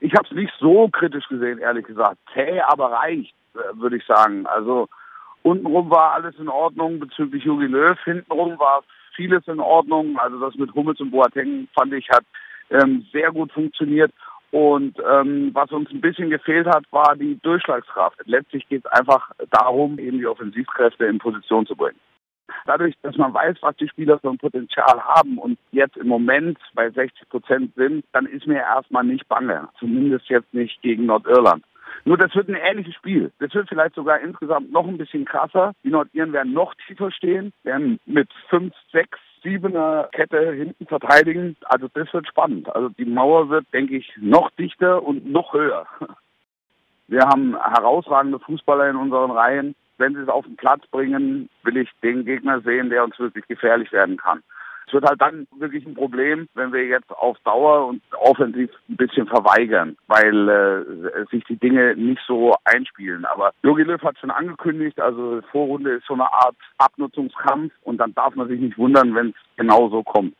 Ich habe es nicht so kritisch gesehen, ehrlich gesagt. Zäh, aber reicht, äh, würde ich sagen. Also untenrum war alles in Ordnung bezüglich Jogi Löw. Hintenrum war vieles in Ordnung. Also das mit Hummels und Boateng fand ich hat ähm, sehr gut funktioniert. Und ähm, was uns ein bisschen gefehlt hat, war die Durchschlagskraft. Letztlich geht es einfach darum, eben die Offensivkräfte in Position zu bringen. Dadurch, dass man weiß, was die Spieler für ein Potenzial haben und jetzt im Moment bei 60 Prozent sind, dann ist mir erstmal nicht bange. Zumindest jetzt nicht gegen Nordirland. Nur das wird ein ähnliches Spiel. Das wird vielleicht sogar insgesamt noch ein bisschen krasser. Die Nordiren werden noch tiefer stehen, werden mit fünf, sechs siebener Kette hinten verteidigen. Also das wird spannend. Also die Mauer wird, denke ich, noch dichter und noch höher. Wir haben herausragende Fußballer in unseren Reihen. Wenn sie es auf den Platz bringen, will ich den Gegner sehen, der uns wirklich gefährlich werden kann. Es wird halt dann wirklich ein Problem, wenn wir jetzt auf Dauer und offensiv ein bisschen verweigern, weil äh, sich die Dinge nicht so einspielen. Aber Jogi Löw hat schon angekündigt, also Vorrunde ist so eine Art Abnutzungskampf und dann darf man sich nicht wundern, wenn es genau so kommt.